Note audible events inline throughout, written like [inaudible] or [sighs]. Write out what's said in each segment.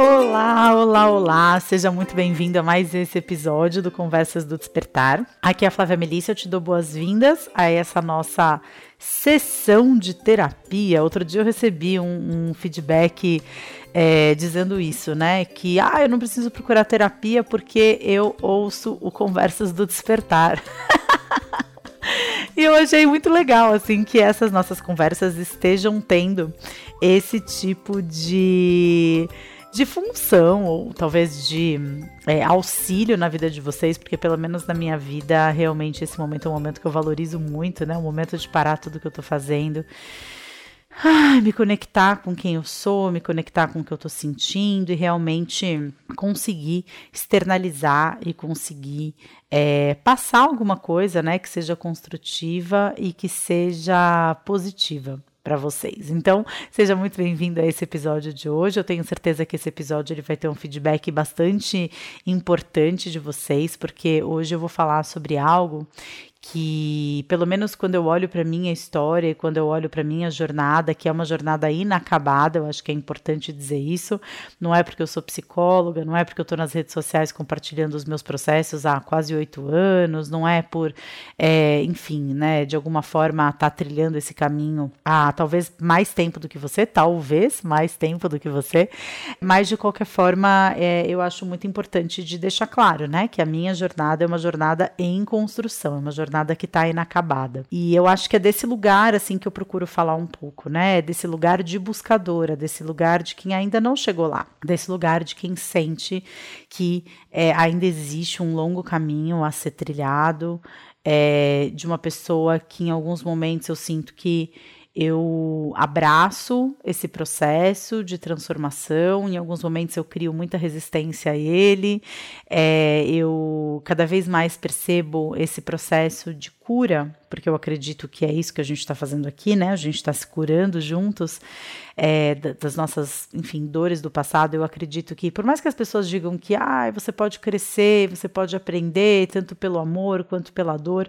Olá, olá, olá! Seja muito bem-vindo a mais esse episódio do Conversas do Despertar. Aqui é a Flávia Melissa, eu te dou boas-vindas a essa nossa sessão de terapia. Outro dia eu recebi um, um feedback é, dizendo isso, né? Que ah, eu não preciso procurar terapia porque eu ouço o Conversas do Despertar. [laughs] E eu achei muito legal, assim, que essas nossas conversas estejam tendo esse tipo de de função, ou talvez de é, auxílio na vida de vocês, porque pelo menos na minha vida, realmente esse momento é um momento que eu valorizo muito, né? Um momento de parar tudo que eu tô fazendo. Ai, me conectar com quem eu sou, me conectar com o que eu estou sentindo e realmente conseguir externalizar e conseguir é, passar alguma coisa, né, que seja construtiva e que seja positiva para vocês. Então, seja muito bem-vindo a esse episódio de hoje. Eu tenho certeza que esse episódio ele vai ter um feedback bastante importante de vocês, porque hoje eu vou falar sobre algo que, pelo menos quando eu olho para minha história, quando eu olho para minha jornada, que é uma jornada inacabada, eu acho que é importante dizer isso. Não é porque eu sou psicóloga, não é porque eu estou nas redes sociais compartilhando os meus processos há quase oito anos, não é por, é, enfim, né, de alguma forma estar tá trilhando esse caminho há talvez mais tempo do que você, talvez mais tempo do que você, mas de qualquer forma, é, eu acho muito importante de deixar claro, né, que a minha jornada é uma jornada em construção, é uma jornada jornada que está inacabada. E eu acho que é desse lugar assim que eu procuro falar um pouco, né? Desse lugar de buscadora, desse lugar de quem ainda não chegou lá, desse lugar de quem sente que é, ainda existe um longo caminho a ser trilhado, é, de uma pessoa que em alguns momentos eu sinto que eu abraço esse processo de transformação. Em alguns momentos eu crio muita resistência a ele. É, eu cada vez mais percebo esse processo de cura, porque eu acredito que é isso que a gente está fazendo aqui, né? A gente está se curando juntos é, das nossas, enfim, dores do passado. Eu acredito que, por mais que as pessoas digam que ah, você pode crescer, você pode aprender, tanto pelo amor quanto pela dor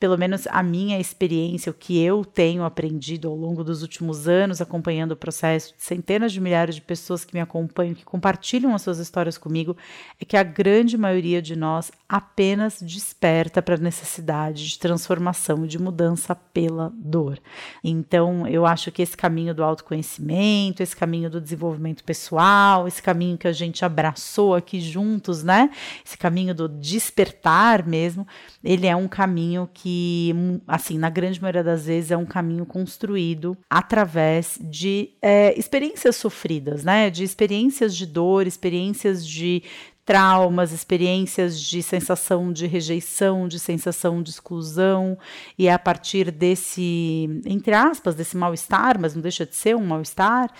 pelo menos a minha experiência, o que eu tenho aprendido ao longo dos últimos anos, acompanhando o processo de centenas de milhares de pessoas que me acompanham, que compartilham as suas histórias comigo, é que a grande maioria de nós apenas desperta para a necessidade de transformação e de mudança pela dor. Então, eu acho que esse caminho do autoconhecimento, esse caminho do desenvolvimento pessoal, esse caminho que a gente abraçou aqui juntos, né? Esse caminho do despertar mesmo, ele é um caminho que que, assim, na grande maioria das vezes é um caminho construído através de é, experiências sofridas, né? De experiências de dor, experiências de traumas, experiências de sensação de rejeição, de sensação de exclusão, e é a partir desse, entre aspas, desse mal-estar, mas não deixa de ser um mal-estar,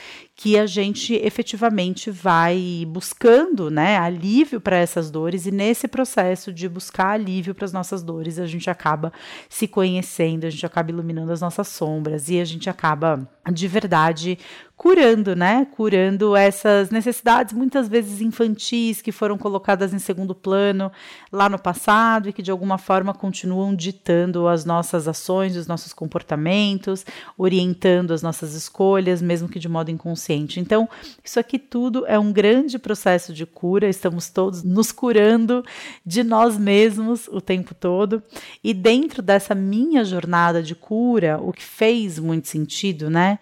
que a gente efetivamente vai buscando, né, alívio para essas dores e nesse processo de buscar alívio para as nossas dores, a gente acaba se conhecendo, a gente acaba iluminando as nossas sombras e a gente acaba de verdade curando, né? Curando essas necessidades muitas vezes infantis que foram colocadas em segundo plano lá no passado e que de alguma forma continuam ditando as nossas ações, os nossos comportamentos, orientando as nossas escolhas, mesmo que de modo inconsciente. Então, isso aqui tudo é um grande processo de cura, estamos todos nos curando de nós mesmos o tempo todo. E dentro dessa minha jornada de cura, o que fez muito sentido, né?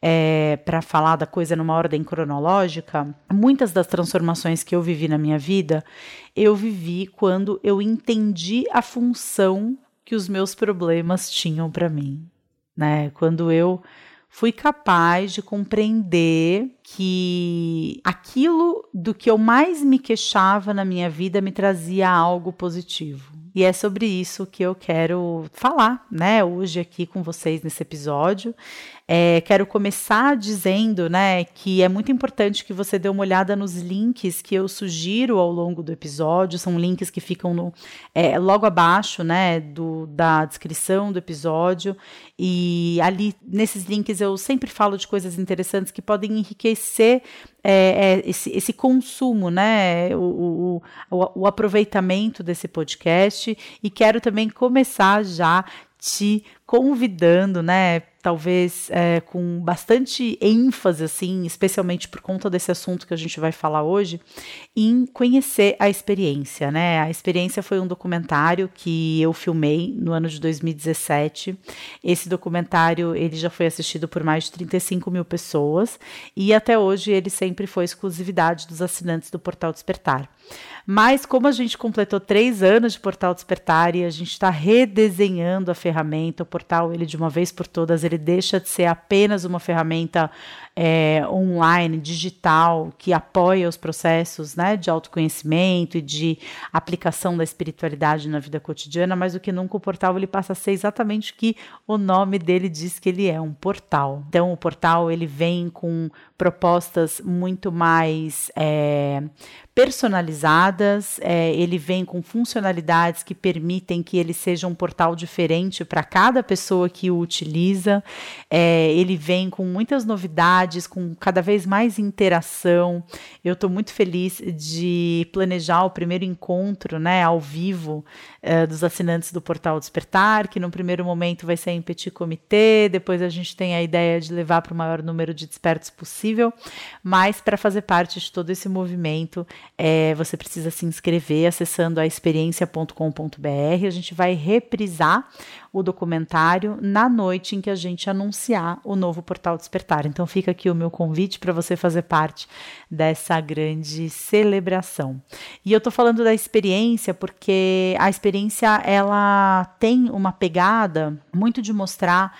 é, para falar da coisa numa ordem cronológica, muitas das transformações que eu vivi na minha vida, eu vivi quando eu entendi a função que os meus problemas tinham para mim, né? Quando eu fui capaz de compreender que aquilo do que eu mais me queixava na minha vida me trazia algo positivo. E é sobre isso que eu quero falar, né, hoje aqui com vocês nesse episódio. É, quero começar dizendo, né, que é muito importante que você dê uma olhada nos links que eu sugiro ao longo do episódio. São links que ficam no, é, logo abaixo, né, do, da descrição do episódio. E ali, nesses links, eu sempre falo de coisas interessantes que podem enriquecer é, é, esse, esse, consumo, né, o, o, o aproveitamento desse podcast. E quero também começar já te convidando, né, talvez é, com bastante ênfase, assim, especialmente por conta desse assunto que a gente vai falar hoje, em conhecer a experiência, né? A experiência foi um documentário que eu filmei no ano de 2017. Esse documentário ele já foi assistido por mais de 35 mil pessoas e até hoje ele sempre foi exclusividade dos assinantes do Portal Despertar. Mas como a gente completou três anos de Portal Despertar e a gente está redesenhando a ferramenta, o portal ele de uma vez por todas ele deixa de ser apenas uma ferramenta é, online, digital, que apoia os processos né, de autoconhecimento e de aplicação da espiritualidade na vida cotidiana, mas o que nunca o portal ele passa a ser exatamente o que o nome dele diz que ele é, um portal. Então o portal ele vem com propostas muito mais é, personalizadas, é, ele vem com funcionalidades que permitem que ele seja um portal diferente para cada pessoa que o utiliza, é, ele vem com muitas novidades, com cada vez mais interação. Eu estou muito feliz de planejar o primeiro encontro né, ao vivo é, dos assinantes do Portal Despertar, que no primeiro momento vai ser em petit comitê, depois a gente tem a ideia de levar para o maior número de despertos possível, mas para fazer parte de todo esse movimento, é, você precisa se inscrever acessando a experiência.com.br. A gente vai reprisar o documentário na noite em que a gente anunciar o novo Portal Despertar. Então fica aqui o meu convite para você fazer parte dessa grande celebração. E eu estou falando da experiência porque a experiência ela tem uma pegada muito de mostrar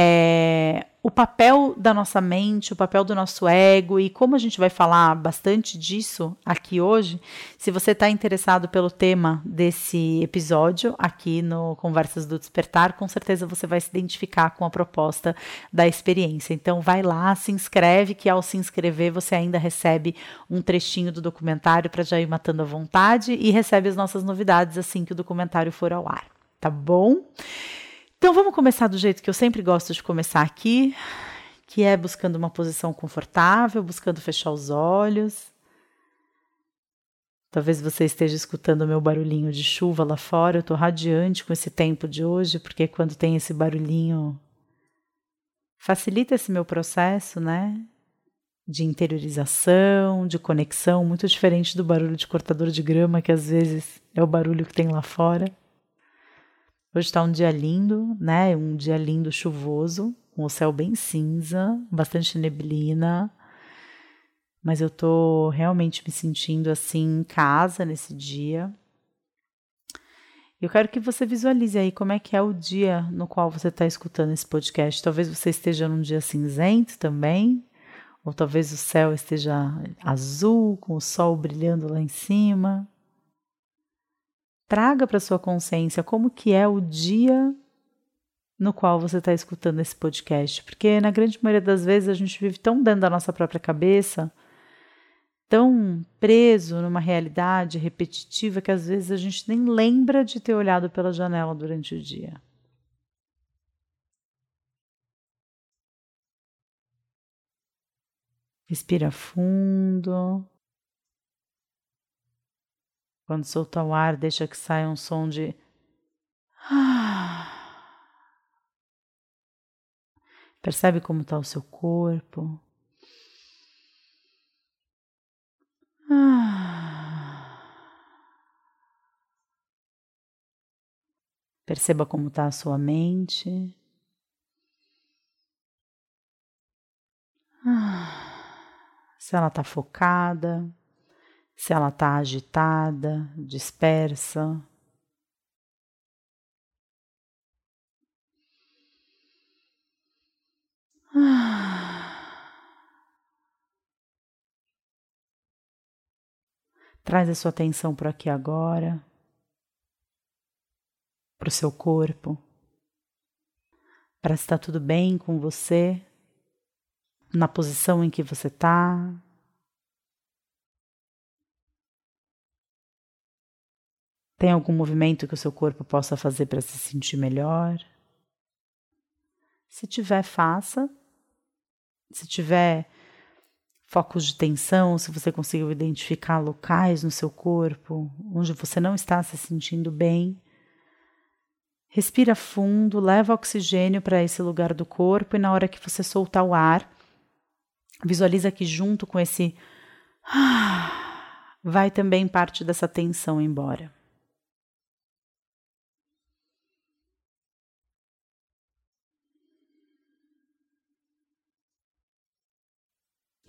é, o papel da nossa mente, o papel do nosso ego e como a gente vai falar bastante disso aqui hoje. Se você está interessado pelo tema desse episódio aqui no Conversas do Despertar, com certeza você vai se identificar com a proposta da experiência. Então vai lá, se inscreve, que ao se inscrever você ainda recebe um trechinho do documentário para já ir matando a vontade e recebe as nossas novidades assim que o documentário for ao ar. Tá bom? Então vamos começar do jeito que eu sempre gosto de começar aqui, que é buscando uma posição confortável, buscando fechar os olhos. Talvez você esteja escutando o meu barulhinho de chuva lá fora. Eu estou radiante com esse tempo de hoje, porque quando tem esse barulhinho facilita esse meu processo, né? De interiorização, de conexão, muito diferente do barulho de cortador de grama, que às vezes é o barulho que tem lá fora. Hoje está um dia lindo, né? Um dia lindo, chuvoso, com o céu bem cinza, bastante neblina. Mas eu tô realmente me sentindo assim em casa nesse dia. Eu quero que você visualize aí como é que é o dia no qual você está escutando esse podcast. Talvez você esteja num dia cinzento também, ou talvez o céu esteja azul, com o sol brilhando lá em cima traga para sua consciência como que é o dia no qual você está escutando esse podcast, porque na grande maioria das vezes a gente vive tão dentro da nossa própria cabeça, tão preso numa realidade repetitiva que às vezes a gente nem lembra de ter olhado pela janela durante o dia. Respira fundo. Quando solta o ar, deixa que saia um som de. [sighs] Percebe como está o seu corpo. [sighs] Perceba como está a sua mente. [sighs] Se ela está focada se ela está agitada, dispersa. [sighs] Traz a sua atenção para aqui agora, para o seu corpo, para se está tudo bem com você, na posição em que você está, Tem algum movimento que o seu corpo possa fazer para se sentir melhor? Se tiver, faça. Se tiver focos de tensão, se você conseguiu identificar locais no seu corpo onde você não está se sentindo bem, Respira fundo, leva oxigênio para esse lugar do corpo e na hora que você soltar o ar, visualiza que junto com esse [sighs] vai também parte dessa tensão embora.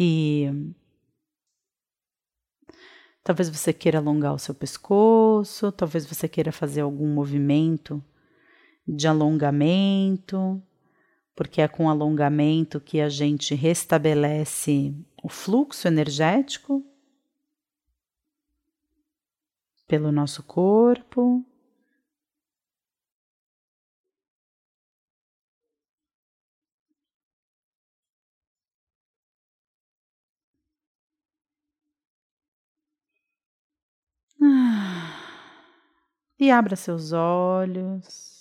E talvez você queira alongar o seu pescoço, talvez você queira fazer algum movimento de alongamento, porque é com alongamento que a gente restabelece o fluxo energético pelo nosso corpo. E abra seus olhos.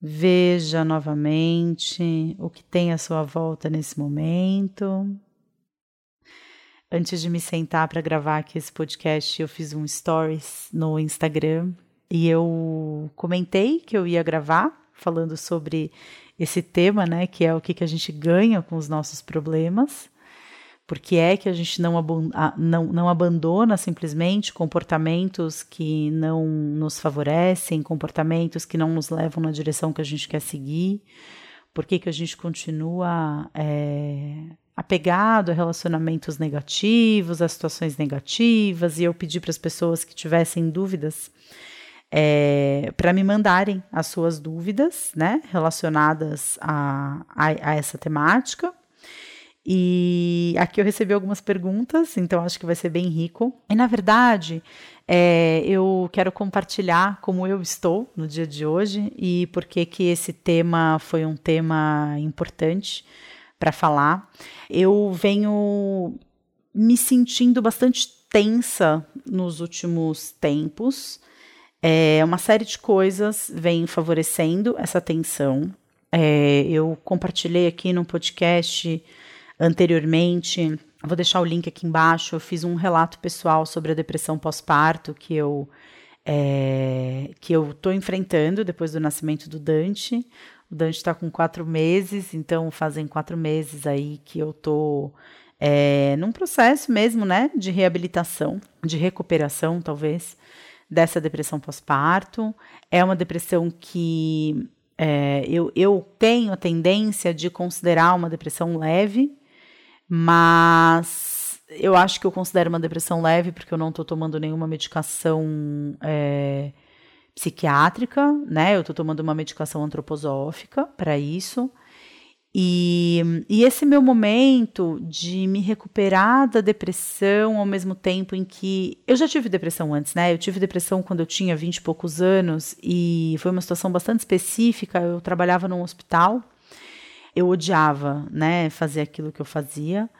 Veja novamente o que tem à sua volta nesse momento. Antes de me sentar para gravar aqui esse podcast, eu fiz um stories no Instagram e eu comentei que eu ia gravar falando sobre esse tema, né, que é o que, que a gente ganha com os nossos problemas porque é que a gente não, não, não abandona simplesmente comportamentos que não nos favorecem, comportamentos que não nos levam na direção que a gente quer seguir, por que, que a gente continua é, apegado a relacionamentos negativos, a situações negativas, e eu pedi para as pessoas que tivessem dúvidas é, para me mandarem as suas dúvidas né, relacionadas a, a, a essa temática. E aqui eu recebi algumas perguntas, então acho que vai ser bem rico. E na verdade, é, eu quero compartilhar como eu estou no dia de hoje e por que que esse tema foi um tema importante para falar. Eu venho me sentindo bastante tensa nos últimos tempos. É, uma série de coisas vem favorecendo essa tensão. É, eu compartilhei aqui no podcast anteriormente. Vou deixar o link aqui embaixo. Eu fiz um relato pessoal sobre a depressão pós-parto que eu é, que eu estou enfrentando depois do nascimento do Dante. O Dante está com quatro meses, então fazem quatro meses aí que eu estou é, num processo mesmo, né, de reabilitação, de recuperação, talvez, dessa depressão pós-parto. É uma depressão que é, eu, eu tenho a tendência de considerar uma depressão leve, mas eu acho que eu considero uma depressão leve porque eu não estou tomando nenhuma medicação é, psiquiátrica, né? Eu estou tomando uma medicação antroposófica para isso. E, e, esse meu momento de me recuperar da depressão ao mesmo tempo em que. Eu já tive depressão antes, né? Eu tive depressão quando eu tinha 20 e poucos anos e foi uma situação bastante específica. Eu trabalhava num hospital eu odiava, né, fazer aquilo que eu fazia.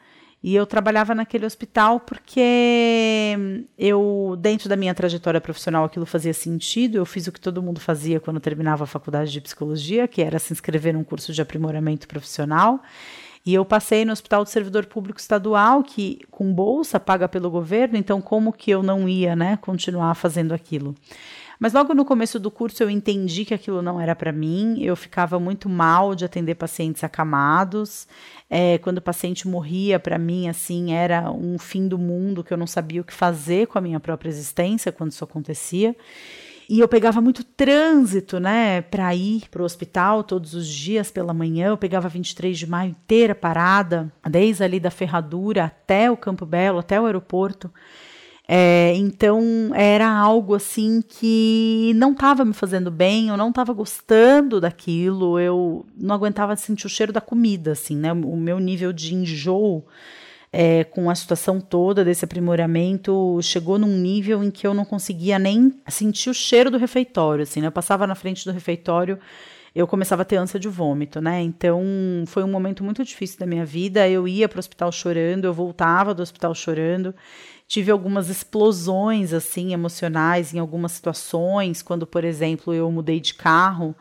E eu trabalhava naquele hospital porque eu, dentro da minha trajetória profissional, aquilo fazia sentido. Eu fiz o que todo mundo fazia quando terminava a faculdade de psicologia, que era se inscrever num curso de aprimoramento profissional. E eu passei no Hospital do Servidor Público Estadual, que com bolsa paga pelo governo, então como que eu não ia, né, continuar fazendo aquilo? Mas logo no começo do curso eu entendi que aquilo não era para mim. Eu ficava muito mal de atender pacientes acamados. É, quando o paciente morria, para mim, assim, era um fim do mundo que eu não sabia o que fazer com a minha própria existência quando isso acontecia. E eu pegava muito trânsito, né, para ir para o hospital todos os dias pela manhã. Eu pegava 23 de maio inteira parada, desde ali da ferradura até o Campo Belo, até o aeroporto. É, então era algo assim que não estava me fazendo bem, eu não estava gostando daquilo, eu não aguentava sentir o cheiro da comida, assim, né? O meu nível de enjoo é, com a situação toda desse aprimoramento chegou num nível em que eu não conseguia nem sentir o cheiro do refeitório, assim, né? Eu passava na frente do refeitório eu começava a ter ânsia de vômito, né? Então foi um momento muito difícil da minha vida. Eu ia para o hospital chorando, eu voltava do hospital chorando tive algumas explosões assim emocionais em algumas situações, quando, por exemplo, eu mudei de carro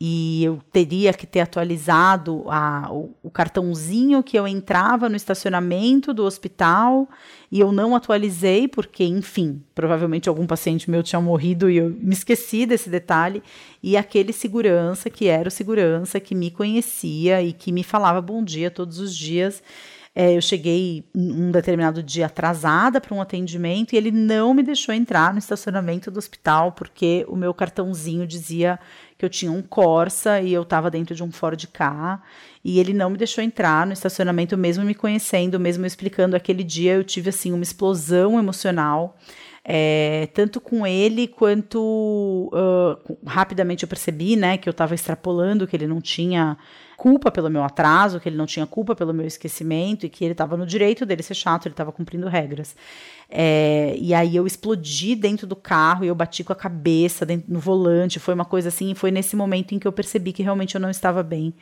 e eu teria que ter atualizado a, o, o, cartãozinho que eu entrava no estacionamento do hospital e eu não atualizei porque, enfim, provavelmente algum paciente meu tinha morrido e eu me esqueci desse detalhe. E aquele segurança que era o segurança que me conhecia e que me falava bom dia todos os dias é, eu cheguei um determinado dia atrasada para um atendimento e ele não me deixou entrar no estacionamento do hospital porque o meu cartãozinho dizia que eu tinha um Corsa e eu estava dentro de um Ford Ka e ele não me deixou entrar no estacionamento mesmo me conhecendo, mesmo explicando aquele dia eu tive assim uma explosão emocional. É, tanto com ele quanto uh, rapidamente eu percebi né, que eu estava extrapolando, que ele não tinha culpa pelo meu atraso, que ele não tinha culpa pelo meu esquecimento e que ele estava no direito dele ser chato, ele estava cumprindo regras. É, e aí eu explodi dentro do carro e eu bati com a cabeça dentro, no volante. Foi uma coisa assim, foi nesse momento em que eu percebi que realmente eu não estava bem.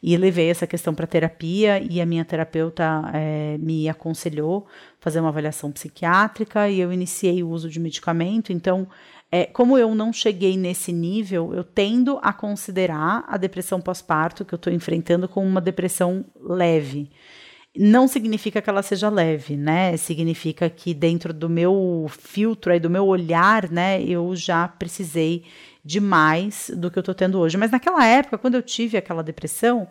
E levei essa questão para terapia e a minha terapeuta é, me aconselhou fazer uma avaliação psiquiátrica e eu iniciei o uso de medicamento. Então, é, como eu não cheguei nesse nível, eu tendo a considerar a depressão pós-parto que eu estou enfrentando como uma depressão leve. Não significa que ela seja leve, né? Significa que dentro do meu filtro aí, do meu olhar, né, eu já precisei de mais do que eu estou tendo hoje. Mas naquela época, quando eu tive aquela depressão,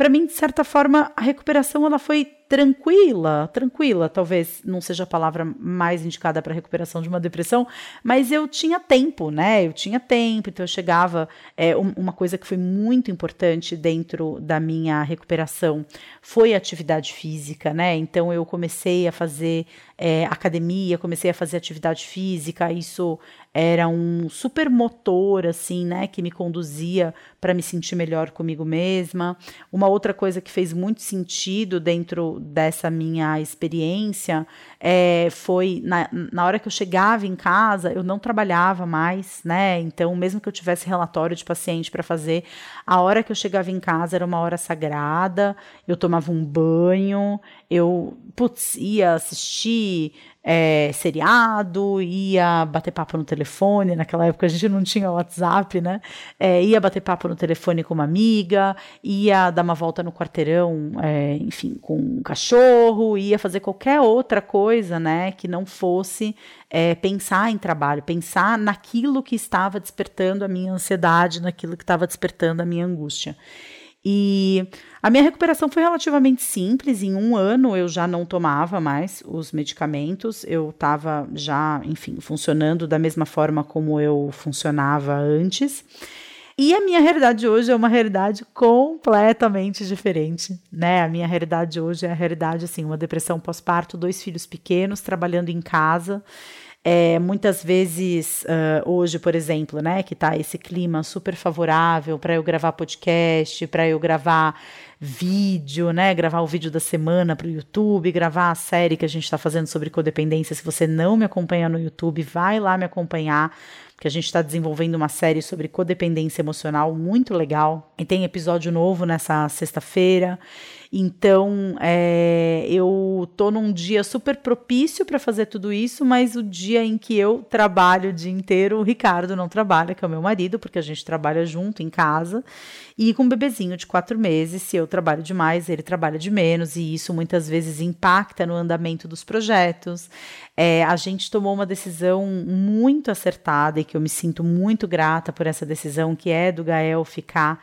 para mim, de certa forma, a recuperação ela foi tranquila, tranquila, talvez não seja a palavra mais indicada para recuperação de uma depressão, mas eu tinha tempo, né? Eu tinha tempo, então eu chegava. É, uma coisa que foi muito importante dentro da minha recuperação foi a atividade física, né? Então eu comecei a fazer é, academia, comecei a fazer atividade física, isso era um super motor, assim, né, que me conduzia para me sentir melhor comigo mesma. Uma outra coisa que fez muito sentido dentro dessa minha experiência é, foi na, na hora que eu chegava em casa, eu não trabalhava mais, né? Então, mesmo que eu tivesse relatório de paciente para fazer, a hora que eu chegava em casa era uma hora sagrada, eu tomava um banho, eu putz, ia assistir é, seriado, ia bater papo no telefone. Naquela época a gente não tinha WhatsApp, né? É, ia bater papo no telefone com uma amiga, ia dar uma volta no quarteirão, é, enfim, com um cachorro, ia fazer qualquer outra coisa, né? Que não fosse é, pensar em trabalho, pensar naquilo que estava despertando a minha ansiedade, naquilo que estava despertando a minha angústia. E a minha recuperação foi relativamente simples. Em um ano eu já não tomava mais os medicamentos. Eu estava já, enfim, funcionando da mesma forma como eu funcionava antes. E a minha realidade hoje é uma realidade completamente diferente, né? A minha realidade hoje é a realidade assim, uma depressão pós-parto, dois filhos pequenos, trabalhando em casa. É, muitas vezes, uh, hoje, por exemplo, né, que tá esse clima super favorável para eu gravar podcast, para eu gravar vídeo, né, gravar o vídeo da semana para o YouTube, gravar a série que a gente está fazendo sobre codependência. Se você não me acompanha no YouTube, vai lá me acompanhar que a gente está desenvolvendo uma série sobre codependência emocional muito legal. E tem episódio novo nessa sexta-feira. Então, é, eu tô num dia super propício para fazer tudo isso, mas o dia em que eu trabalho o dia inteiro, o Ricardo não trabalha, que é o meu marido, porque a gente trabalha junto em casa. E com um bebezinho de quatro meses, se eu trabalho demais, ele trabalha de menos, e isso muitas vezes impacta no andamento dos projetos. É, a gente tomou uma decisão muito acertada e que eu me sinto muito grata por essa decisão, que é do Gael ficar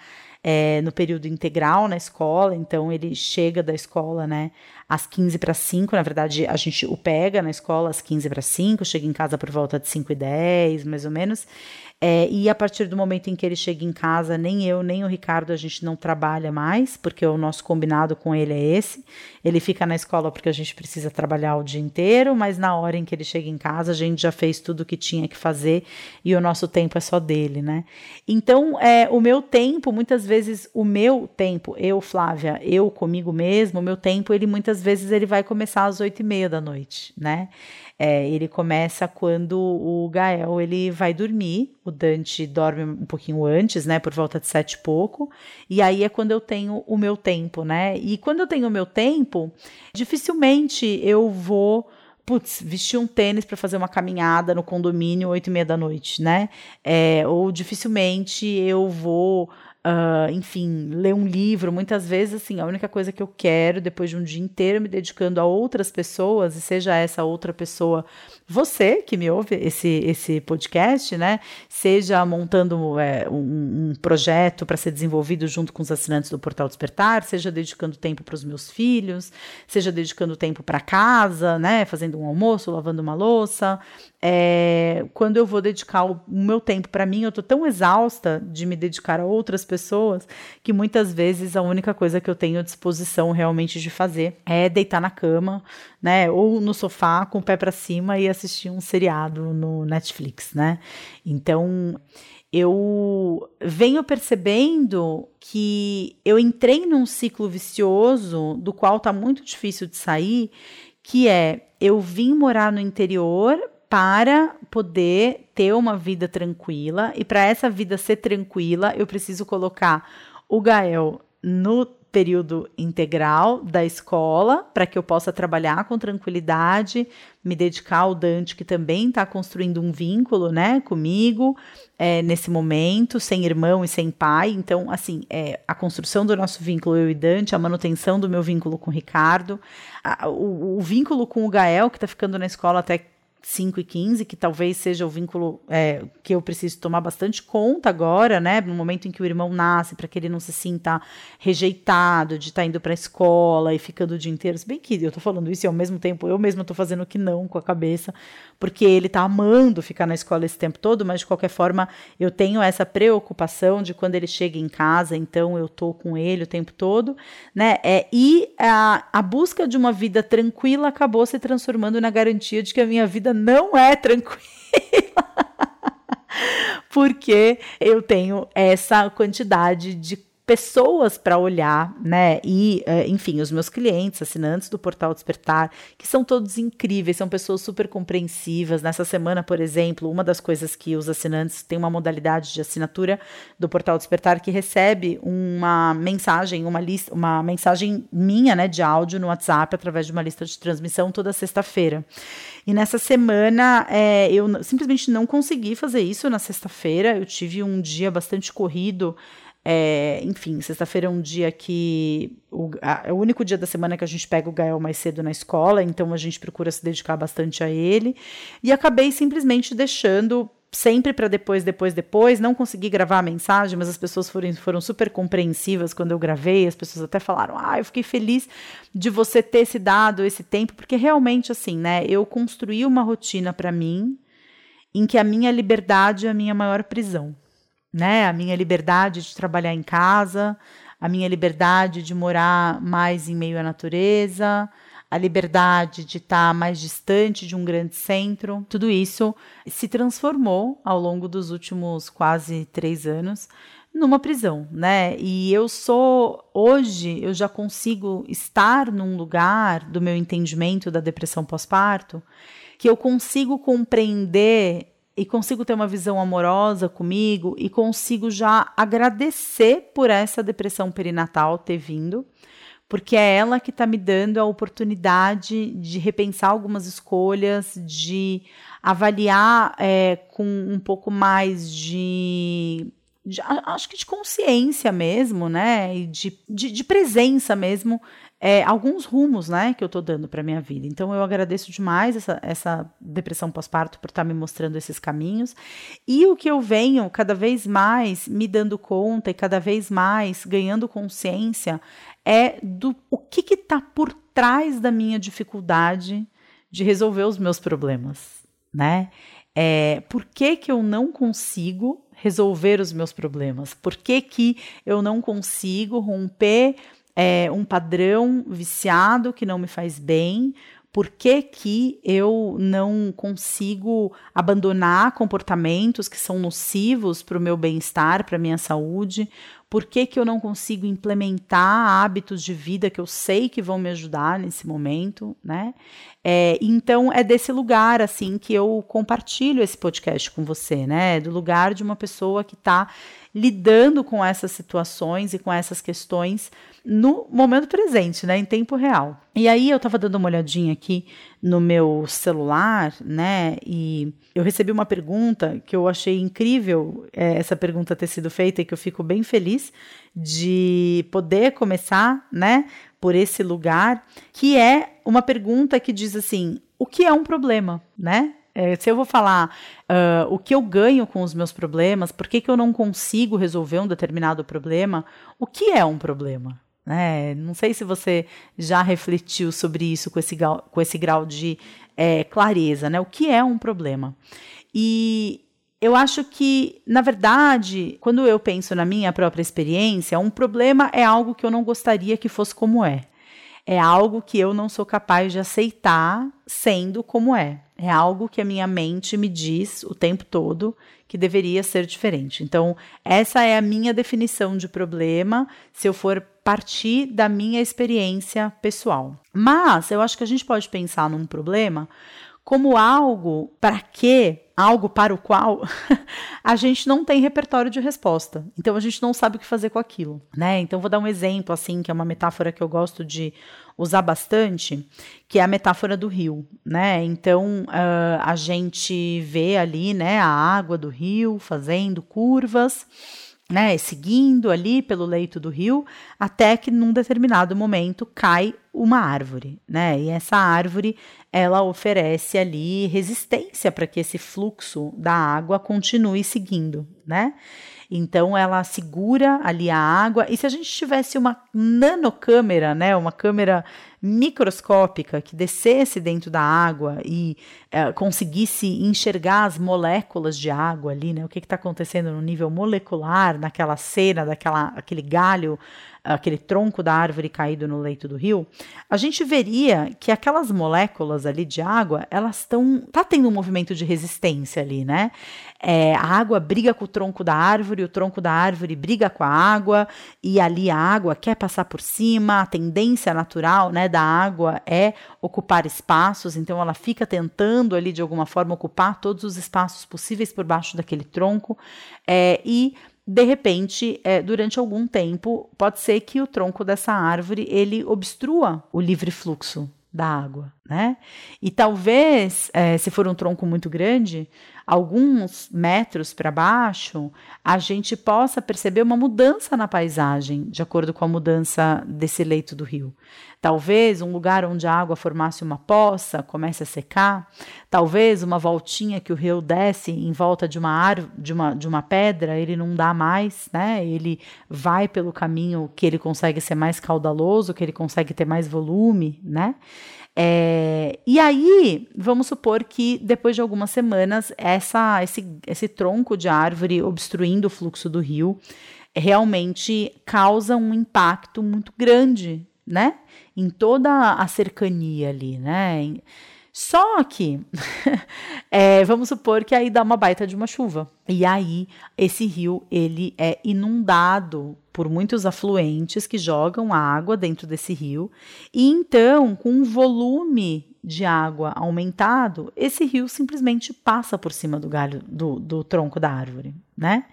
é, no período integral na escola, então ele chega da escola, né, às 15 para 5, na verdade a gente o pega na escola às 15 para 5, chega em casa por volta de 5 e 10, mais ou menos, é, e a partir do momento em que ele chega em casa, nem eu, nem o Ricardo, a gente não trabalha mais, porque o nosso combinado com ele é esse. Ele fica na escola porque a gente precisa trabalhar o dia inteiro, mas na hora em que ele chega em casa, a gente já fez tudo o que tinha que fazer e o nosso tempo é só dele, né? Então, é, o meu tempo, muitas vezes, o meu tempo, eu, Flávia, eu comigo mesmo, o meu tempo, ele muitas vezes ele vai começar às oito e meia da noite, né? É, ele começa quando o Gael ele vai dormir. O Dante dorme um pouquinho antes, né? Por volta de sete e pouco. E aí é quando eu tenho o meu tempo, né? E quando eu tenho o meu tempo, dificilmente eu vou putz, vestir um tênis para fazer uma caminhada no condomínio oito e meia da noite, né? É, ou dificilmente eu vou uh, enfim, ler um livro. Muitas vezes, assim, a única coisa que eu quero, depois de um dia inteiro me dedicando a outras pessoas, e seja essa outra pessoa você que me ouve esse, esse podcast, né? Seja montando é, um, um projeto para ser desenvolvido junto com os assinantes do Portal Despertar, seja dedicando tempo para os meus filhos, seja dedicando tempo para casa, né? Fazendo um almoço, lavando uma louça, é, quando eu vou dedicar o, meu tempo para mim, eu tô tão exausta de me dedicar a outras pessoas que muitas vezes a única coisa que eu tenho disposição realmente de fazer é deitar na cama, né, ou no sofá com o pé para cima e assistir um seriado no Netflix, né? Então, eu venho percebendo que eu entrei num ciclo vicioso do qual tá muito difícil de sair, que é eu vim morar no interior para poder ter uma vida tranquila. E para essa vida ser tranquila, eu preciso colocar o Gael no período integral da escola, para que eu possa trabalhar com tranquilidade, me dedicar ao Dante, que também está construindo um vínculo né, comigo é, nesse momento, sem irmão e sem pai. Então, assim, é, a construção do nosso vínculo, eu e Dante, a manutenção do meu vínculo com o Ricardo, a, o, o vínculo com o Gael, que está ficando na escola até 5 e 15, que talvez seja o vínculo é, que eu preciso tomar bastante conta agora, né? No momento em que o irmão nasce, para que ele não se sinta rejeitado de estar tá indo para a escola e ficando o dia inteiro. Se bem que eu tô falando isso e ao mesmo tempo eu mesma tô fazendo que não com a cabeça, porque ele tá amando ficar na escola esse tempo todo, mas de qualquer forma eu tenho essa preocupação de quando ele chega em casa, então eu tô com ele o tempo todo, né? É, e a, a busca de uma vida tranquila acabou se transformando na garantia de que a minha vida não é tranquila. [laughs] porque eu tenho essa quantidade de pessoas para olhar, né? E, eh, enfim, os meus clientes, assinantes do Portal Despertar, que são todos incríveis, são pessoas super compreensivas. Nessa semana, por exemplo, uma das coisas que os assinantes têm uma modalidade de assinatura do Portal Despertar que recebe uma mensagem, uma lista, uma mensagem minha, né, de áudio no WhatsApp através de uma lista de transmissão toda sexta-feira. E nessa semana é, eu simplesmente não consegui fazer isso na sexta-feira. Eu tive um dia bastante corrido é, enfim, sexta-feira é um dia que. O, a, é o único dia da semana que a gente pega o Gael mais cedo na escola, então a gente procura se dedicar bastante a ele. E acabei simplesmente deixando sempre para depois, depois, depois. Não consegui gravar a mensagem, mas as pessoas foram, foram super compreensivas quando eu gravei. As pessoas até falaram: Ah, eu fiquei feliz de você ter se dado esse tempo, porque realmente, assim, né, eu construí uma rotina para mim em que a minha liberdade é a minha maior prisão né? A minha liberdade de trabalhar em casa, a minha liberdade de morar mais em meio à natureza, a liberdade de estar mais distante de um grande centro. Tudo isso se transformou ao longo dos últimos quase três anos numa prisão, né? E eu sou hoje eu já consigo estar num lugar do meu entendimento da depressão pós-parto que eu consigo compreender e consigo ter uma visão amorosa comigo e consigo já agradecer por essa depressão perinatal ter vindo, porque é ela que está me dando a oportunidade de repensar algumas escolhas, de avaliar é, com um pouco mais de, de, acho que de consciência mesmo, né, e de, de, de presença mesmo é, alguns rumos né, que eu estou dando para minha vida. Então eu agradeço demais essa, essa depressão pós-parto por estar tá me mostrando esses caminhos. E o que eu venho cada vez mais me dando conta e cada vez mais ganhando consciência é do o que está por trás da minha dificuldade de resolver os meus problemas, né? É, por que, que eu não consigo resolver os meus problemas? Por que, que eu não consigo romper é, um padrão viciado que não me faz bem? Por que, que eu não consigo abandonar comportamentos que são nocivos para o meu bem-estar, para a minha saúde? Por que, que eu não consigo implementar hábitos de vida que eu sei que vão me ajudar nesse momento, né? É, então é desse lugar assim que eu compartilho esse podcast com você, né? Do lugar de uma pessoa que está lidando com essas situações e com essas questões no momento presente, né, em tempo real. E aí eu estava dando uma olhadinha aqui no meu celular, né? E eu recebi uma pergunta que eu achei incrível é, essa pergunta ter sido feita e que eu fico bem feliz de poder começar, né? Por esse lugar, que é uma pergunta que diz assim: o que é um problema, né? É, se eu vou falar uh, o que eu ganho com os meus problemas, por que, que eu não consigo resolver um determinado problema, o que é um problema? É, não sei se você já refletiu sobre isso com esse, grau, com esse grau de é, clareza, né? O que é um problema? E eu acho que, na verdade, quando eu penso na minha própria experiência, um problema é algo que eu não gostaria que fosse como é. É algo que eu não sou capaz de aceitar sendo como é. É algo que a minha mente me diz o tempo todo que deveria ser diferente. Então, essa é a minha definição de problema, se eu for partir da minha experiência pessoal. Mas eu acho que a gente pode pensar num problema como algo para que, algo para o qual [laughs] a gente não tem repertório de resposta. Então a gente não sabe o que fazer com aquilo, né? Então vou dar um exemplo assim, que é uma metáfora que eu gosto de usar bastante, que é a metáfora do rio, né? Então uh, a gente vê ali, né, a água do rio fazendo curvas né, seguindo ali pelo leito do rio, até que num determinado momento cai uma árvore, né? E essa árvore ela oferece ali resistência para que esse fluxo da água continue seguindo, né? Então ela segura ali a água. E se a gente tivesse uma nanocâmera, né, uma câmera microscópica que descesse dentro da água e é, conseguisse enxergar as moléculas de água ali, né, o que está acontecendo no nível molecular, naquela cena, daquela, aquele galho aquele tronco da árvore caído no leito do rio, a gente veria que aquelas moléculas ali de água, elas estão. tá tendo um movimento de resistência ali, né? É, a água briga com o tronco da árvore, o tronco da árvore briga com a água, e ali a água quer passar por cima, a tendência natural né, da água é ocupar espaços, então ela fica tentando ali de alguma forma ocupar todos os espaços possíveis por baixo daquele tronco, é, e de repente, é, durante algum tempo, pode ser que o tronco dessa árvore ele obstrua o livre fluxo da água, né? E talvez, é, se for um tronco muito grande, alguns metros para baixo, a gente possa perceber uma mudança na paisagem, de acordo com a mudança desse leito do rio. Talvez um lugar onde a água formasse uma poça comece a secar, talvez uma voltinha que o rio desce em volta de uma árvore, de uma, de uma pedra, ele não dá mais, né? Ele vai pelo caminho que ele consegue ser mais caudaloso, que ele consegue ter mais volume, né? É, e aí, vamos supor que depois de algumas semanas, essa, esse, esse tronco de árvore obstruindo o fluxo do rio realmente causa um impacto muito grande, né? Em toda a cercania ali, né? Só que, [laughs] é, vamos supor que aí dá uma baita de uma chuva. E aí, esse rio, ele é inundado por muitos afluentes que jogam água dentro desse rio. E então, com um volume de água aumentado, esse rio simplesmente passa por cima do galho, do, do tronco da árvore, né?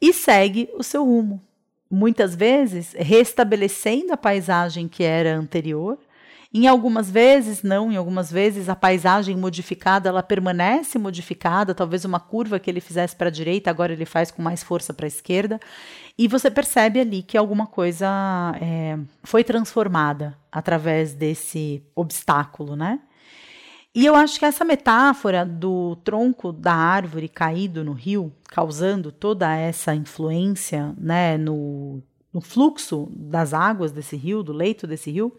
E segue o seu rumo. Muitas vezes, restabelecendo a paisagem que era anterior, em algumas vezes, não, em algumas vezes a paisagem modificada, ela permanece modificada, talvez uma curva que ele fizesse para a direita, agora ele faz com mais força para a esquerda, e você percebe ali que alguma coisa é, foi transformada através desse obstáculo, né? E eu acho que essa metáfora do tronco da árvore caído no rio, causando toda essa influência né, no, no fluxo das águas desse rio, do leito desse rio,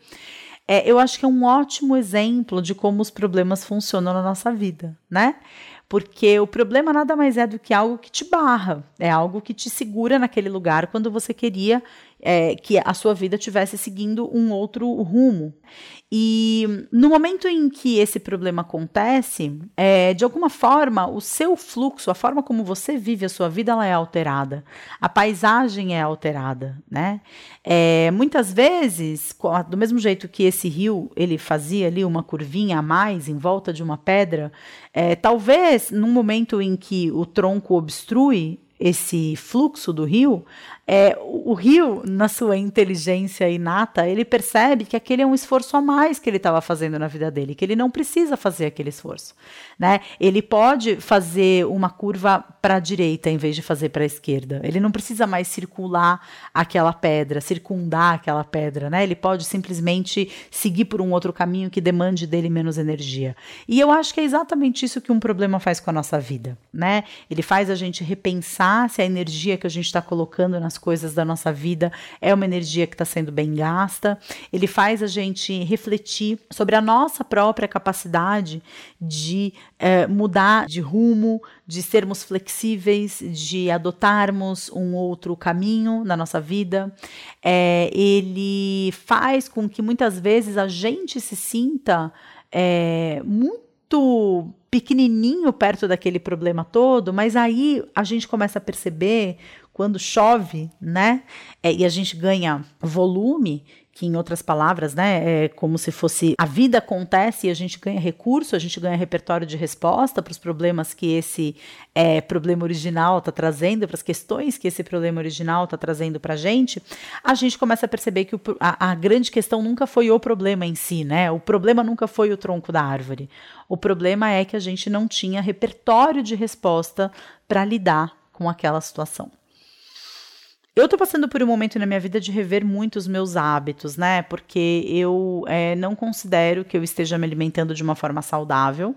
é, eu acho que é um ótimo exemplo de como os problemas funcionam na nossa vida, né? Porque o problema nada mais é do que algo que te barra, é algo que te segura naquele lugar quando você queria é, que a sua vida tivesse seguindo um outro rumo. E no momento em que esse problema acontece, é, de alguma forma, o seu fluxo, a forma como você vive a sua vida, ela é alterada. A paisagem é alterada, né? É, muitas vezes, do mesmo jeito que esse rio ele fazia ali uma curvinha a mais em volta de uma pedra, é, talvez num momento em que o tronco obstrui esse fluxo do rio, é, o, Rio, na sua inteligência inata, ele percebe que aquele é um esforço a mais que ele estava fazendo na vida dele, que ele não precisa fazer aquele esforço. Né? Ele pode fazer uma curva para a direita em vez de fazer para a esquerda. Ele não precisa mais circular aquela pedra, circundar aquela pedra. Né? Ele pode simplesmente seguir por um outro caminho que demande dele menos energia. E eu acho que é exatamente isso que um problema faz com a nossa vida. Né? Ele faz a gente repensar se a energia que a gente está colocando nas coisas da nossa vida é uma energia que está sendo bem gasta. Ele faz a gente refletir sobre a nossa própria capacidade de é, mudar de rumo, de sermos flexíveis, de adotarmos um outro caminho na nossa vida. É, ele faz com que muitas vezes a gente se sinta é, muito pequenininho perto daquele problema todo, mas aí a gente começa a perceber quando chove, né? É, e a gente ganha volume, que em outras palavras, né, é como se fosse a vida acontece e a gente ganha recurso, a gente ganha repertório de resposta para os problemas que esse é, problema original está trazendo, para as questões que esse problema original está trazendo para a gente, a gente começa a perceber que o, a, a grande questão nunca foi o problema em si, né? O problema nunca foi o tronco da árvore. O problema é que a gente não tinha repertório de resposta para lidar com aquela situação. Eu tô passando por um momento na minha vida de rever muito os meus hábitos, né? Porque eu é, não considero que eu esteja me alimentando de uma forma saudável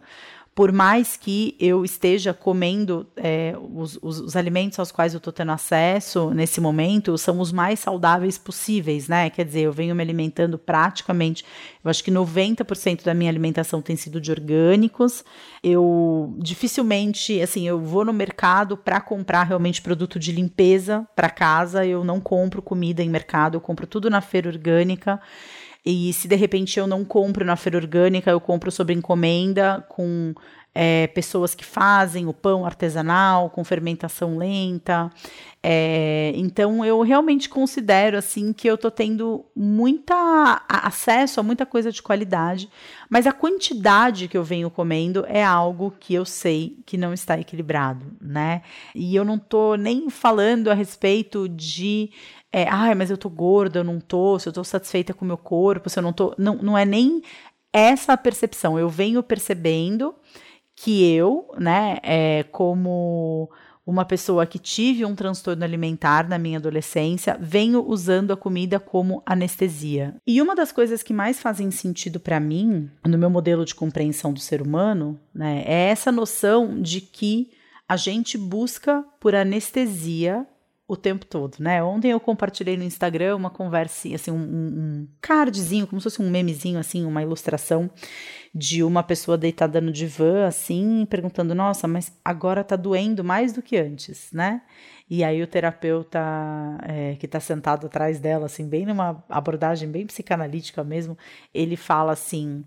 por mais que eu esteja comendo é, os, os, os, alimentos aos quais eu estou tendo acesso nesse momento, são os mais saudáveis possíveis, né? Quer dizer, eu venho me alimentando praticamente, eu acho que 90% da minha alimentação tem sido de orgânicos. Eu dificilmente, assim, eu vou no mercado para comprar realmente produto de limpeza para casa, eu não compro comida em mercado, eu compro tudo na feira orgânica. E se de repente eu não compro na feira orgânica, eu compro sobre encomenda com é, pessoas que fazem o pão artesanal com fermentação lenta. É, então eu realmente considero assim que eu tô tendo muita acesso a muita coisa de qualidade, mas a quantidade que eu venho comendo é algo que eu sei que não está equilibrado, né? E eu não tô nem falando a respeito de é, ai, mas eu tô gorda, eu não tô, se eu tô satisfeita com o meu corpo, se eu não tô. Não, não é nem essa a percepção. Eu venho percebendo que eu, né, é, como uma pessoa que tive um transtorno alimentar na minha adolescência, venho usando a comida como anestesia. E uma das coisas que mais fazem sentido para mim, no meu modelo de compreensão do ser humano, né, é essa noção de que a gente busca por anestesia o tempo todo, né? Ontem eu compartilhei no Instagram uma conversa, assim, um, um cardzinho, como se fosse um memezinho, assim, uma ilustração de uma pessoa deitada no divã, assim, perguntando: Nossa, mas agora tá doendo mais do que antes, né? E aí o terapeuta é, que tá sentado atrás dela, assim, bem numa abordagem bem psicanalítica mesmo, ele fala assim.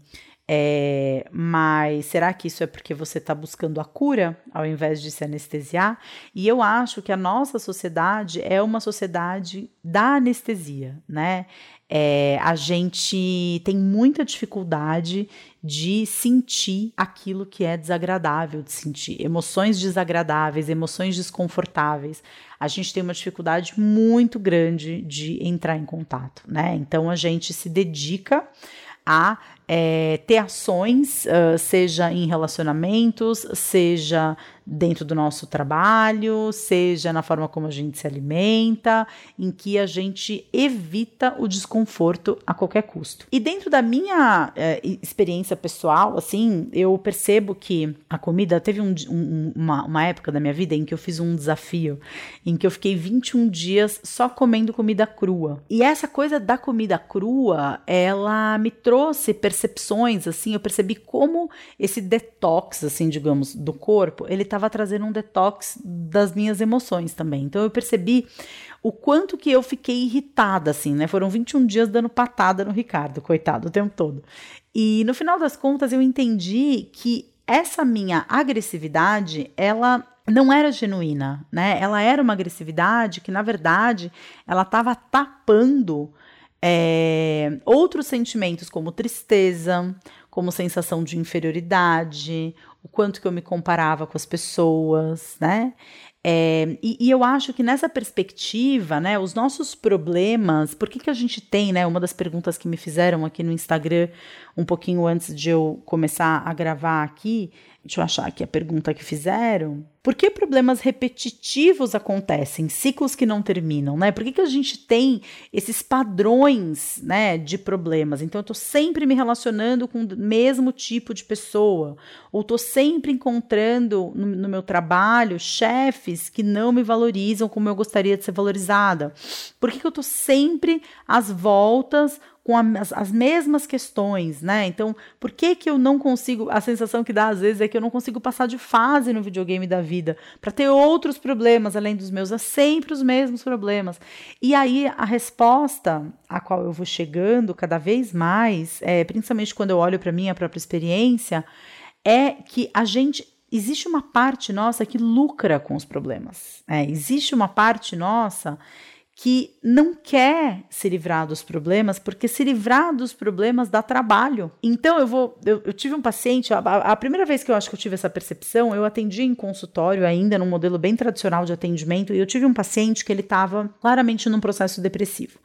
É, mas será que isso é porque você está buscando a cura ao invés de se anestesiar? E eu acho que a nossa sociedade é uma sociedade da anestesia, né? É, a gente tem muita dificuldade de sentir aquilo que é desagradável de sentir, emoções desagradáveis, emoções desconfortáveis. A gente tem uma dificuldade muito grande de entrar em contato, né? Então a gente se dedica a é, ter ações, uh, seja em relacionamentos, seja dentro do nosso trabalho, seja na forma como a gente se alimenta, em que a gente evita o desconforto a qualquer custo. E dentro da minha é, experiência pessoal, assim, eu percebo que a comida teve um, um, uma, uma época da minha vida em que eu fiz um desafio, em que eu fiquei 21 dias só comendo comida crua. E essa coisa da comida crua, ela me trouxe percepções, assim, eu percebi como esse detox, assim, digamos, do corpo, ele estava trazendo um detox das minhas emoções também. Então eu percebi o quanto que eu fiquei irritada, assim, né? Foram 21 dias dando patada no Ricardo, coitado, o tempo todo. E no final das contas eu entendi que essa minha agressividade, ela não era genuína, né? Ela era uma agressividade que, na verdade, ela estava tapando é, outros sentimentos como tristeza, como sensação de inferioridade, o quanto que eu me comparava com as pessoas, né? É, e, e, eu acho que nessa perspectiva, né, os nossos problemas, por que, que a gente tem, né, uma das perguntas que me fizeram aqui no Instagram, um pouquinho antes de eu começar a gravar aqui, Deixa eu achar aqui a pergunta que fizeram. Por que problemas repetitivos acontecem, ciclos que não terminam, né? Por que, que a gente tem esses padrões, né, de problemas? Então, eu tô sempre me relacionando com o mesmo tipo de pessoa, ou tô sempre encontrando no, no meu trabalho chefes que não me valorizam como eu gostaria de ser valorizada? Por que, que eu tô sempre às voltas com as, as, mesmas questões, né? Então, por que que eu não consigo? A sensação que dá às vezes é que eu não consigo passar de fase no videogame da vida para ter outros problemas além dos meus, é sempre os mesmos problemas. E aí a resposta a qual eu vou chegando cada vez mais, é, principalmente quando eu olho para minha própria experiência, é que a gente existe uma parte nossa que lucra com os problemas. É, existe uma parte nossa que não quer se livrar dos problemas, porque se livrar dos problemas dá trabalho. Então eu vou. Eu, eu tive um paciente, a, a, primeira vez que eu acho que eu tive essa percepção, eu atendi em consultório ainda, num modelo bem tradicional de atendimento, e eu tive um paciente que ele estava claramente num processo depressivo.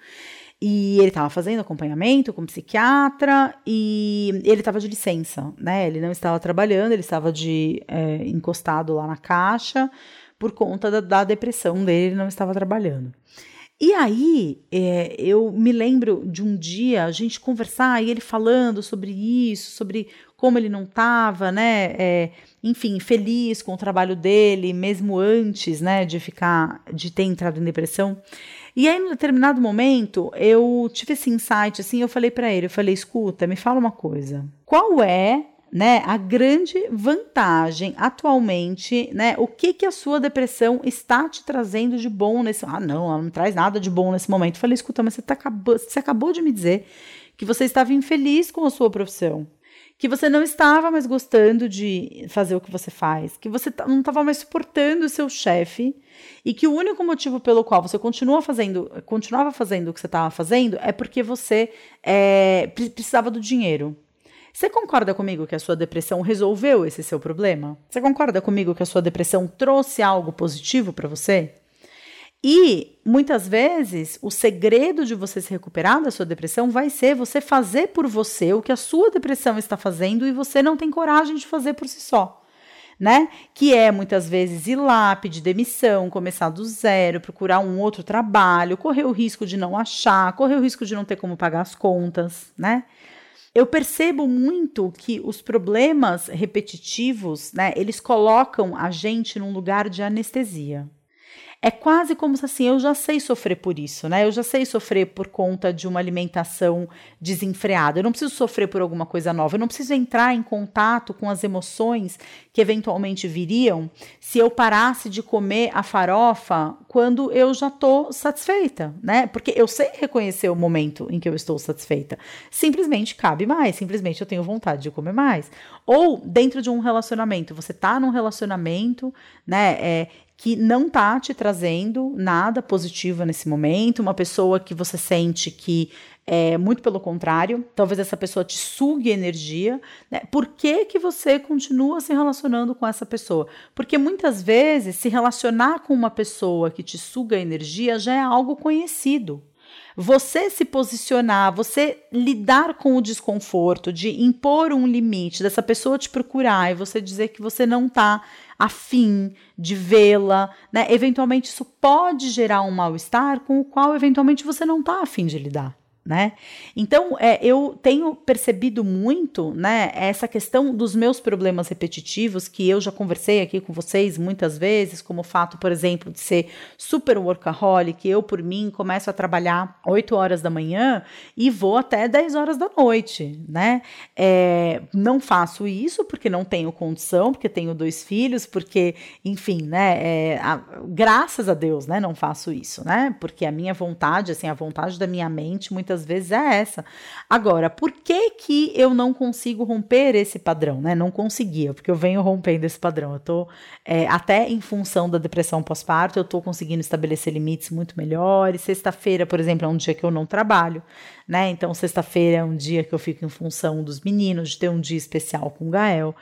E ele estava fazendo acompanhamento com psiquiatra e ele estava de licença, né? Ele não estava trabalhando, ele estava de é, encostado lá na caixa por conta da, da depressão dele, ele não estava trabalhando. E aí, é, eu me lembro de um dia a gente conversar e ele falando sobre isso, sobre como ele não estava, né? É, enfim, feliz com o trabalho dele, mesmo antes, né, de ficar, de ter entrado em depressão. E aí, em determinado momento, eu tive esse insight, assim, eu falei para ele, eu falei, escuta, me fala uma coisa. Qual é né, a grande vantagem atualmente, né, o que que a sua depressão está te trazendo de bom nesse, ah, não, ela não traz nada de bom nesse momento. Eu falei, escuta, mas você, tá, você acabou de me dizer que você estava infeliz com a sua profissão, que você não estava mais gostando de fazer o que você faz, que você não estava mais suportando o seu chefe e que o único motivo pelo qual você continua fazendo, continuava fazendo o que você estava fazendo é porque você é, precisava do dinheiro. Você concorda comigo que a sua depressão resolveu esse seu problema? Você concorda comigo que a sua depressão trouxe algo positivo para você? E muitas vezes o segredo de você se recuperar da sua depressão vai ser você fazer por você o que a sua depressão está fazendo e você não tem coragem de fazer por si só. Né? Que é muitas vezes ir lá, pedir demissão, começar do zero, procurar um outro trabalho, correr o risco de não achar, correr o risco de não ter como pagar as contas, né? Eu percebo muito que os problemas repetitivos, né, eles colocam a gente num lugar de anestesia. É quase como se assim, eu já sei sofrer por isso, né? Eu já sei sofrer por conta de uma alimentação desenfreada. Eu não preciso sofrer por alguma coisa nova. Eu não preciso entrar em contato com as emoções que eventualmente viriam se eu parasse de comer a farofa quando eu já estou satisfeita, né? Porque eu sei reconhecer o momento em que eu estou satisfeita. Simplesmente cabe mais, simplesmente eu tenho vontade de comer mais. Ou dentro de um relacionamento, você tá num relacionamento, né? É, que não tá te trazendo nada positivo nesse momento, uma pessoa que você sente que é muito pelo contrário, talvez essa pessoa te sugue energia, né? Por que que você continua se relacionando com essa pessoa? Porque muitas vezes se relacionar com uma pessoa que te suga energia já é algo conhecido. Você se posicionar, você lidar com o desconforto de impor um limite, dessa pessoa te procurar e você dizer que você não tá afim de vê-la, né? Eventualmente isso pode gerar um mal-estar com o qual eventualmente você não está afim de lidar né? Então, é, eu tenho percebido muito, né, essa questão dos meus problemas repetitivos, que eu já conversei aqui com vocês muitas vezes, como o fato, por exemplo, de ser super workaholic, eu, por mim, começo a trabalhar 8 horas da manhã e vou até 10 horas da noite, né? É, não faço isso porque não tenho condição, porque tenho dois filhos, porque, enfim, né, é, a, graças a Deus, né, não faço isso, né? Porque a minha vontade, assim, a vontade da minha mente, muitas muitas vezes é essa. Agora, por que que eu não consigo romper esse padrão, né? Não conseguia, porque eu venho rompendo esse padrão. Eu tô, é, até em função da depressão pós-parto, eu tô conseguindo estabelecer limites muito melhores. Sexta-feira, por exemplo, é um dia que eu não trabalho, né? Então, sexta-feira é um dia que eu fico em função dos meninos, de ter um dia especial com o Gael.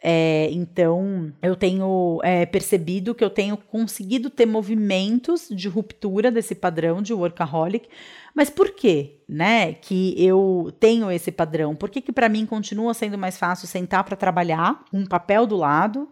É, então, eu tenho é, percebido que eu tenho conseguido ter movimentos de ruptura desse padrão de workaholic. Mas por quê, né, que eu tenho esse padrão? Por que que para mim continua sendo mais fácil sentar para trabalhar, um papel do lado,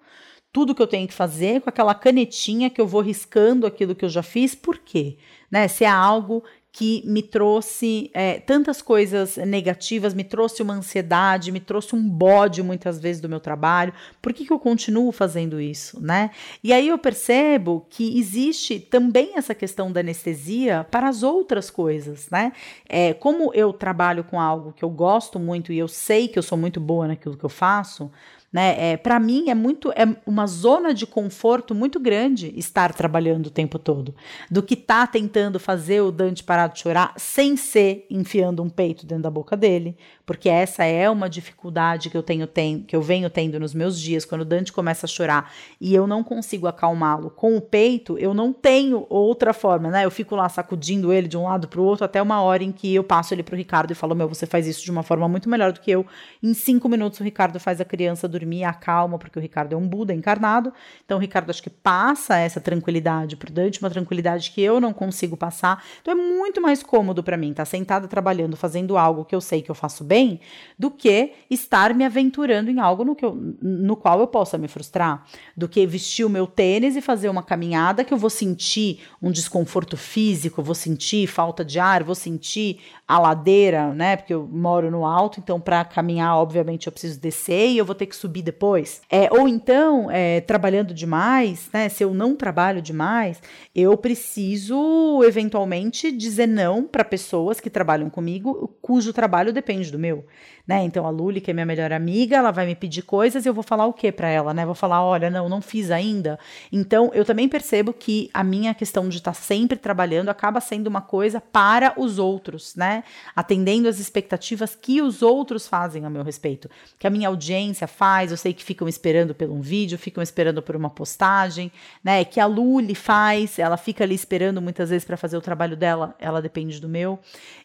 tudo que eu tenho que fazer com aquela canetinha que eu vou riscando aquilo que eu já fiz? Por quê? Né, se é algo que me trouxe é, tantas coisas negativas, me trouxe uma ansiedade, me trouxe um bode muitas vezes do meu trabalho. Por que, que eu continuo fazendo isso, né? E aí eu percebo que existe também essa questão da anestesia para as outras coisas, né? É, como eu trabalho com algo que eu gosto muito e eu sei que eu sou muito boa naquilo que eu faço, né? É, para mim é muito é uma zona de conforto muito grande estar trabalhando o tempo todo, do que tá tentando fazer o Dante parar de chorar sem ser enfiando um peito dentro da boca dele, porque essa é uma dificuldade que eu tenho que eu venho tendo nos meus dias quando o Dante começa a chorar e eu não consigo acalmá-lo com o peito, eu não tenho outra forma, né? Eu fico lá sacudindo ele de um lado para o outro até uma hora em que eu passo ele pro Ricardo e falo: "Meu, você faz isso de uma forma muito melhor do que eu. Em cinco minutos o Ricardo faz a criança dormir dormir, acalma, porque o Ricardo é um Buda encarnado. Então, o Ricardo acho que passa essa tranquilidade pro Dante, uma tranquilidade que eu não consigo passar. Então, é muito mais cômodo para mim estar tá sentada trabalhando, fazendo algo que eu sei que eu faço bem, do que estar me aventurando em algo no, que eu, no qual eu possa me frustrar, do que vestir o meu tênis e fazer uma caminhada que eu vou sentir um desconforto físico, vou sentir falta de ar, vou sentir a ladeira, né? Porque eu moro no alto, então para caminhar, obviamente, eu preciso descer e eu vou ter que subir depois. É, ou então, é, trabalhando demais, né? Se eu não trabalho demais, eu preciso eventualmente dizer não para pessoas que trabalham comigo, cujo trabalho depende do meu né? Então a Luli, que é minha melhor amiga, ela vai me pedir coisas e eu vou falar o que para ela, né? Vou falar, olha, não, não fiz ainda. Então eu também percebo que a minha questão de estar tá sempre trabalhando acaba sendo uma coisa para os outros, né? Atendendo as expectativas que os outros fazem a meu respeito, que a minha audiência faz, eu sei que ficam esperando por um vídeo, ficam esperando por uma postagem, né? Que a Luli faz, ela fica ali esperando muitas vezes para fazer o trabalho dela, ela depende do meu.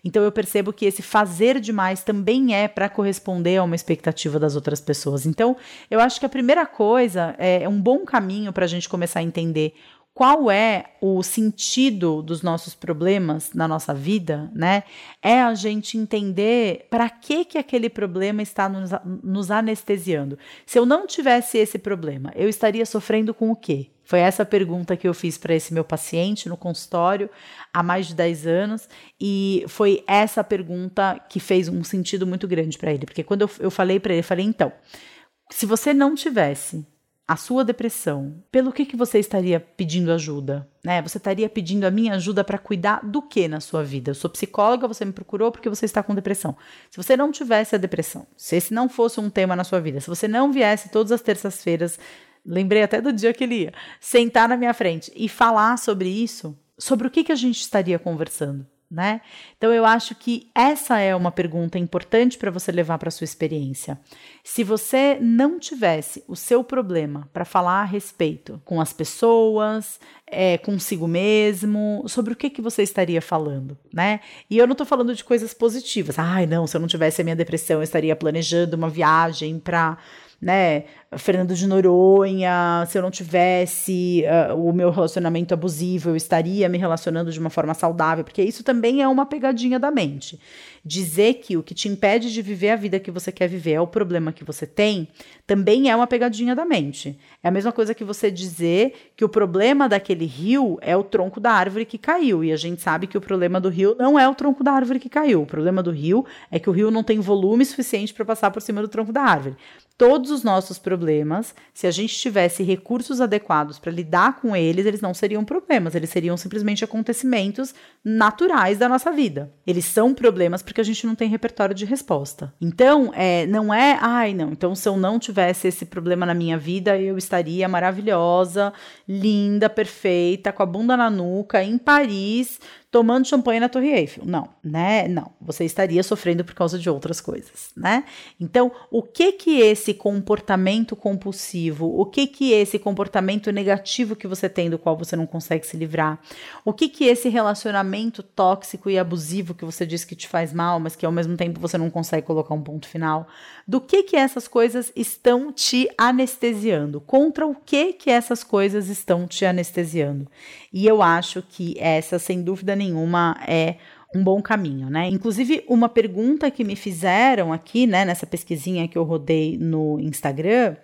Então eu percebo que esse fazer demais também é para corresponder a uma expectativa das outras pessoas. Então, eu acho que a primeira coisa é, é um bom caminho para a gente começar a entender qual é o sentido dos nossos problemas na nossa vida, né? É a gente entender para que que aquele problema está nos, nos anestesiando. Se eu não tivesse esse problema, eu estaria sofrendo com o quê? Foi essa pergunta que eu fiz para esse meu paciente no consultório há mais de 10 anos, e foi essa pergunta que fez um sentido muito grande para ele, porque quando eu, eu falei para ele, eu falei: então, se você não tivesse a sua depressão, pelo que, que você estaria pedindo ajuda? Né? Você estaria pedindo a minha ajuda para cuidar do que na sua vida? Eu sou psicóloga, você me procurou porque você está com depressão. Se você não tivesse a depressão, se esse não fosse um tema na sua vida, se você não viesse todas as terças-feiras lembrei até do dia que ele ia, sentar na minha frente e falar sobre isso, sobre o que, que a gente estaria conversando, né? Então eu acho que essa é uma pergunta importante para você levar para sua experiência. Se você não tivesse o seu problema para falar a respeito com as pessoas, é, consigo mesmo, sobre o que, que você estaria falando, né? E eu não estou falando de coisas positivas. Ai, não, se eu não tivesse a minha depressão, eu estaria planejando uma viagem para né, Fernando de Noronha, se eu não tivesse uh, o meu relacionamento abusivo, eu estaria me relacionando de uma forma saudável, porque isso também é uma pegadinha da mente. Dizer que o que te impede de viver a vida que você quer viver é o problema que você tem, também é uma pegadinha da mente. É a mesma coisa que você dizer que o problema daquele rio é o tronco da árvore que caiu, e a gente sabe que o problema do rio não é o tronco da árvore que caiu. O problema do rio é que o rio não tem volume suficiente para passar por cima do tronco da árvore todos os nossos problemas, se a gente tivesse recursos adequados para lidar com eles, eles não seriam problemas, eles seriam simplesmente acontecimentos naturais da nossa vida. Eles são problemas porque a gente não tem repertório de resposta. Então, é, não é, ai, não, então se eu não tivesse esse problema na minha vida, eu estaria maravilhosa, linda, perfeita, com a bunda na nuca, em Paris, tomando champanhe na Torre Eiffel. Não, né? Não, você estaria sofrendo por causa de outras coisas, né? Então, o que que esse comportamento compulsivo, o que que esse comportamento negativo que você tem do qual você não consegue se livrar, o que que esse relacionamento tóxico e abusivo que você diz que te faz mal, mas que ao mesmo tempo você não consegue colocar um ponto final, do que que essas coisas estão te anestesiando? Contra o que que essas coisas estão te anestesiando? E eu acho que essa, sem dúvida nenhuma, é um bom caminho, né? Inclusive, uma pergunta que me fizeram aqui, né, nessa pesquisinha que eu rodei no Instagram,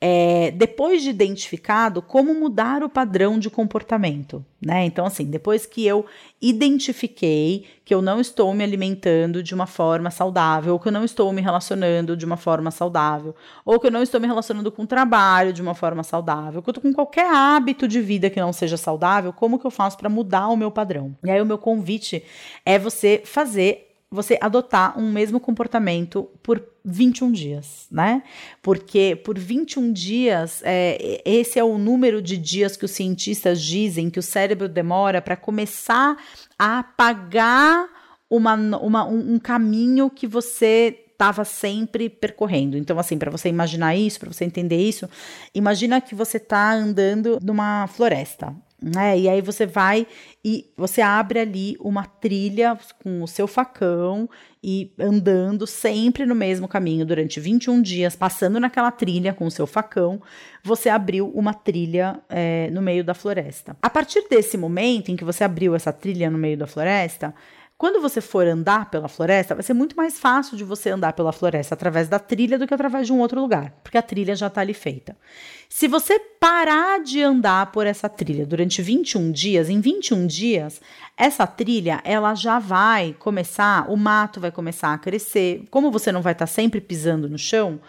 é, depois de identificado, como mudar o padrão de comportamento, né? Então, assim, depois que eu identifiquei que eu não estou me alimentando de uma forma saudável, ou que eu não estou me relacionando de uma forma saudável, ou que eu não estou me relacionando com o trabalho de uma forma saudável, que eu estou com qualquer hábito de vida que não seja saudável, como que eu faço para mudar o meu padrão? E aí, o meu convite é você fazer você adotar um mesmo comportamento por 21 dias, né? Porque por 21 dias, é, esse é o número de dias que os cientistas dizem que o cérebro demora para começar a apagar uma, uma, um, um caminho que você estava sempre percorrendo. Então, assim, para você imaginar isso, para você entender isso, imagina que você está andando numa floresta né? E aí você vai e você abre ali uma trilha com o seu facão e andando sempre no mesmo caminho durante 21 dias, passando naquela trilha com o seu facão, você abriu uma trilha é, no meio da floresta. A partir desse momento em que você abriu essa trilha no meio da floresta, quando você for andar pela floresta, vai ser muito mais fácil de você andar pela floresta através da trilha do que através de um outro lugar, porque a trilha já está ali feita. Se você parar de andar por essa trilha durante 21 dias, em 21 dias, essa trilha ela já vai começar, o mato vai começar a crescer. Como você não vai estar tá sempre pisando no chão,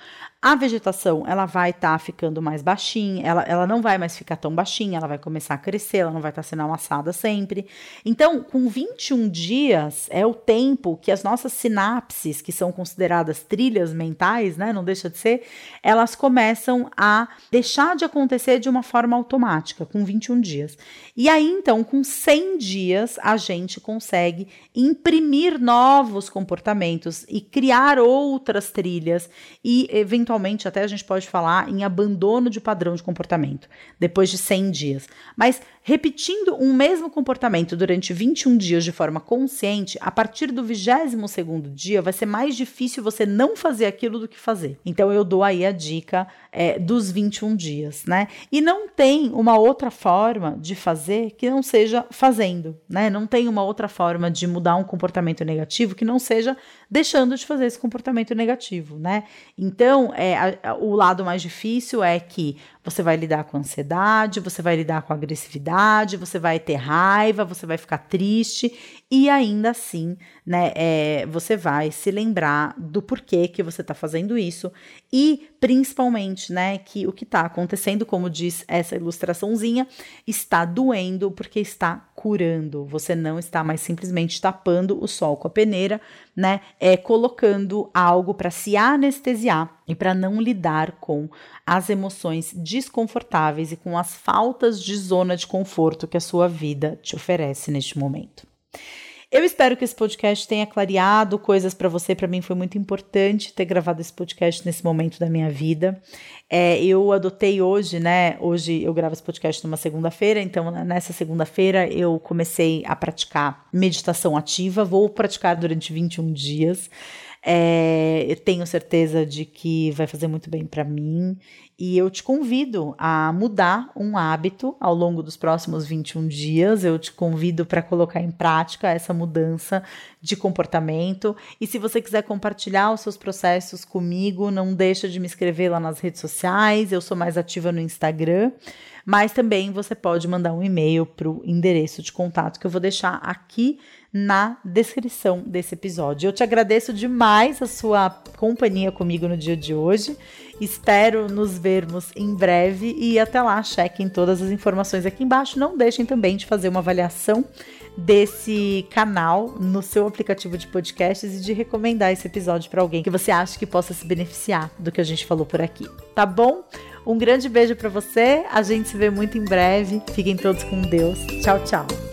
a vegetação, ela vai estar tá ficando mais baixinha, ela, ela não vai mais ficar tão baixinha, ela vai começar a crescer, ela não vai estar tá sendo amassada sempre. Então, com 21 dias é o tempo que as nossas sinapses, que são consideradas trilhas mentais, né, não deixa de ser, elas começam a deixar de acontecer de uma forma automática, com 21 dias. E aí, então, com 100 dias, a gente consegue imprimir novos comportamentos e criar outras trilhas e, eventualmente, eventualmente até a gente pode falar em abandono de padrão de comportamento, depois de 100 dias. Mas repetindo um mesmo comportamento durante 21 dias de forma consciente, a partir do 22º dia vai ser mais difícil você não fazer aquilo do que fazer. Então eu dou aí a dica é, dos 21 dias, né? E não tem uma outra forma de fazer que não seja fazendo, né? Não tem uma outra forma de mudar um comportamento negativo que não seja deixando de fazer esse comportamento negativo, né? Então, é, a, o lado mais difícil é que você vai lidar com ansiedade, você vai lidar com agressividade, você vai ter raiva, você vai ficar triste e ainda assim, né, é, você vai se lembrar do porquê que você está fazendo isso e principalmente, né, que o que está acontecendo, como diz essa ilustraçãozinha, está doendo porque está curando. Você não está mais simplesmente tapando o sol com a peneira, né, é colocando algo para se anestesiar e para não lidar com as emoções desconfortáveis e com as faltas de zona de conforto que a sua vida te oferece neste momento. Eu espero que esse podcast tenha clareado coisas para você. Para mim foi muito importante ter gravado esse podcast nesse momento da minha vida. É, eu adotei hoje, né? Hoje eu gravo esse podcast numa segunda-feira, então nessa segunda-feira eu comecei a praticar meditação ativa. Vou praticar durante 21 dias. É, eu tenho certeza de que vai fazer muito bem para mim e eu te convido a mudar um hábito ao longo dos próximos 21 dias. Eu te convido para colocar em prática essa mudança de comportamento. E se você quiser compartilhar os seus processos comigo, não deixa de me escrever lá nas redes sociais. Eu sou mais ativa no Instagram, mas também você pode mandar um e-mail para o endereço de contato que eu vou deixar aqui na descrição desse episódio. Eu te agradeço demais a sua companhia comigo no dia de hoje. Espero nos vermos em breve e até lá, chequem todas as informações aqui embaixo. Não deixem também de fazer uma avaliação desse canal no seu aplicativo de podcasts e de recomendar esse episódio para alguém que você acha que possa se beneficiar do que a gente falou por aqui, tá bom? Um grande beijo para você. A gente se vê muito em breve. Fiquem todos com Deus. Tchau, tchau.